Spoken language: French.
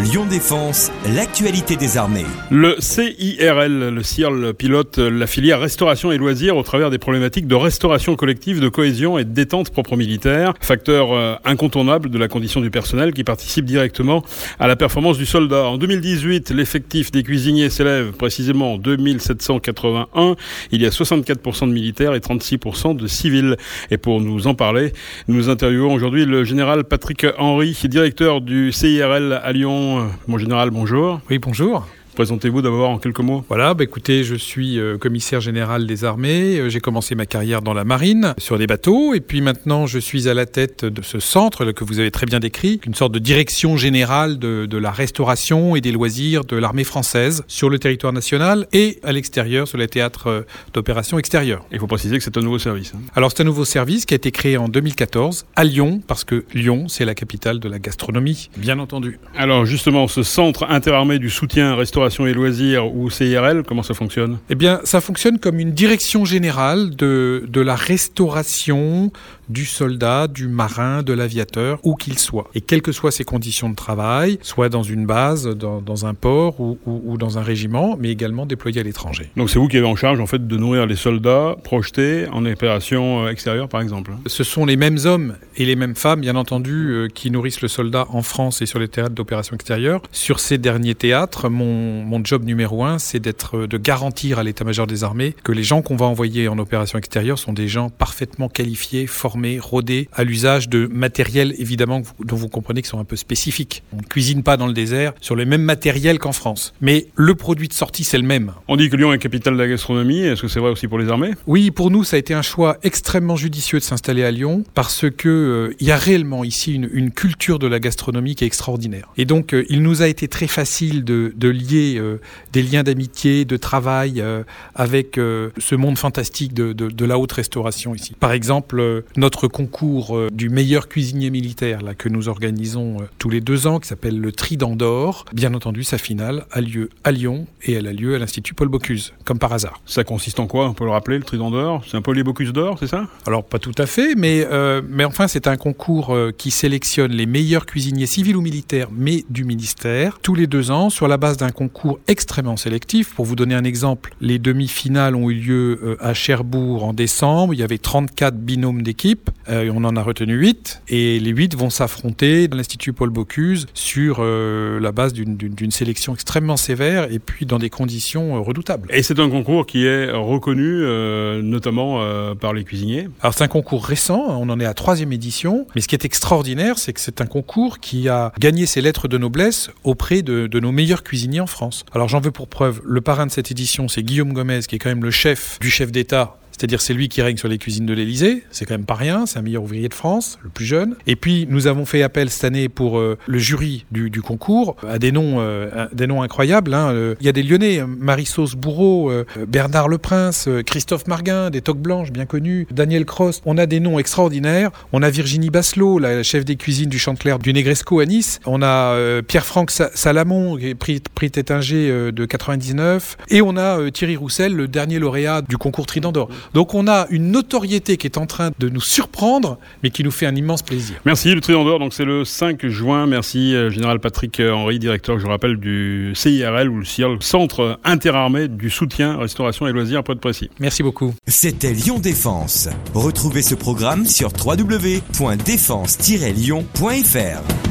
Lyon Défense, l'actualité des armées. Le CIRL, le CIRL, pilote la filière restauration et loisirs au travers des problématiques de restauration collective, de cohésion et de détente propre militaire, facteur euh, incontournable de la condition du personnel qui participe directement à la performance du soldat. En 2018, l'effectif des cuisiniers s'élève précisément en 2781. Il y a 64% de militaires et 36% de civils. Et pour nous en parler, nous interviewons aujourd'hui le général Patrick Henry, directeur du CIRL à Lyon mon général, bonjour. Oui, bonjour. Présentez-vous d'abord en quelques mots. Voilà, bah écoutez, je suis euh, commissaire général des armées. Euh, j'ai commencé ma carrière dans la marine, sur des bateaux, et puis maintenant je suis à la tête de ce centre que vous avez très bien décrit, une sorte de direction générale de, de la restauration et des loisirs de l'armée française sur le territoire national et à l'extérieur, sur les théâtres euh, d'opérations extérieures. Il faut préciser que c'est un nouveau service. Hein. Alors c'est un nouveau service qui a été créé en 2014 à Lyon, parce que Lyon, c'est la capitale de la gastronomie, bien entendu. Alors justement, ce centre interarmé du soutien restauration et loisirs ou CIRL, comment ça fonctionne? Eh bien, ça fonctionne comme une direction générale de, de la restauration du soldat, du marin, de l'aviateur, où qu'il soit. Et quelles que soient ses conditions de travail, soit dans une base, dans, dans un port ou, ou, ou, dans un régiment, mais également déployé à l'étranger. Donc c'est vous qui avez en charge en fait de nourrir les soldats projetés en opération euh, extérieure par exemple Ce sont les mêmes hommes et les mêmes femmes, bien entendu, euh, qui nourrissent le soldat en France et sur les théâtres d'opération extérieure. Sur ces derniers théâtres, mon mon, job numéro un, c'est d'être, de garantir à l'état-major des armées que les gens qu'on va envoyer en opération extérieure sont des gens parfaitement qualifiés, formés, rodés à l'usage de matériel évidemment dont vous comprenez qu'ils sont un peu spécifiques. On ne cuisine pas dans le désert sur le même matériel qu'en France, mais le produit de sortie c'est le même. On dit que Lyon est capitale de la gastronomie. Est-ce que c'est vrai aussi pour les armées? Oui, pour nous ça a été un choix extrêmement judicieux de s'installer à Lyon parce que euh, il y a réellement ici une, une, culture de la gastronomie qui est extraordinaire. Et donc euh, il nous a été très facile de, de lier euh, des liens d'amitié, de travail euh, avec euh, ce monde fantastique de, de, de, la haute restauration ici. Par exemple, notre concours du meilleur cuisinier militaire là, que nous organisons tous les deux ans, qui s'appelle le Trident d'Or, bien entendu, sa finale a lieu à Lyon et elle a lieu à l'Institut Paul Bocuse, comme par hasard. Ça consiste en quoi On peut le rappeler, le Trident d'Or C'est un peu les Bocuse d'Or, c'est ça? Alors, pas tout à fait, mais, euh, mais enfin, c'est un concours qui sélectionne les meilleurs cuisiniers civils ou militaires, mais du ministère, tous les deux ans, sur la base d'un concours concours extrêmement sélectif. Pour vous donner un exemple, les demi-finales ont eu lieu euh, à Cherbourg en décembre. Il y avait 34 binômes d'équipes. Euh, on en a retenu 8. Et les 8 vont s'affronter dans l'Institut Paul Bocuse sur euh, la base d'une sélection extrêmement sévère et puis dans des conditions redoutables. Et c'est un concours qui est reconnu euh, notamment euh, par les cuisiniers Alors c'est un concours récent, on en est à troisième édition. Mais ce qui est extraordinaire, c'est que c'est un concours qui a gagné ses lettres de noblesse auprès de, de nos meilleurs cuisiniers en France. Alors j'en veux pour preuve, le parrain de cette édition, c'est Guillaume Gomez, qui est quand même le chef du chef d'État c'est-à-dire c'est lui qui règne sur les cuisines de l'Elysée, c'est quand même pas rien, c'est un meilleur ouvrier de France, le plus jeune. Et puis nous avons fait appel cette année pour euh, le jury du, concours à des noms, euh, incroyables. Hein. Euh, il y a des Lyonnais, Marie-Sauce Bourreau, Bernard Le Prince, Christophe Marguin, des toques blanches bien connus, Daniel Cross. On a des noms extraordinaires. On a Virginie Basselot, la chef des cuisines du Chantecler du Negresco à Nice. On a Pierre-Franck Salamon, qui prix, prix Tétinger de 99. Et on a Thierry Roussel, le dernier lauréat du concours Trident d'Or. Donc on a une notoriété qui est en train de nous surprendre, mais qui nous fait un immense plaisir. Merci, le Triangle d'Or, donc c'est le 5 juin. Merci, euh, Général Patrick Henry, directeur, je rappelle, du CIRL ou le CIRL, Centre interarmé du soutien, restauration et loisirs, pas de précis. Merci beaucoup. C'était Lyon Défense. Retrouvez ce programme sur www.défense-lyon.fr.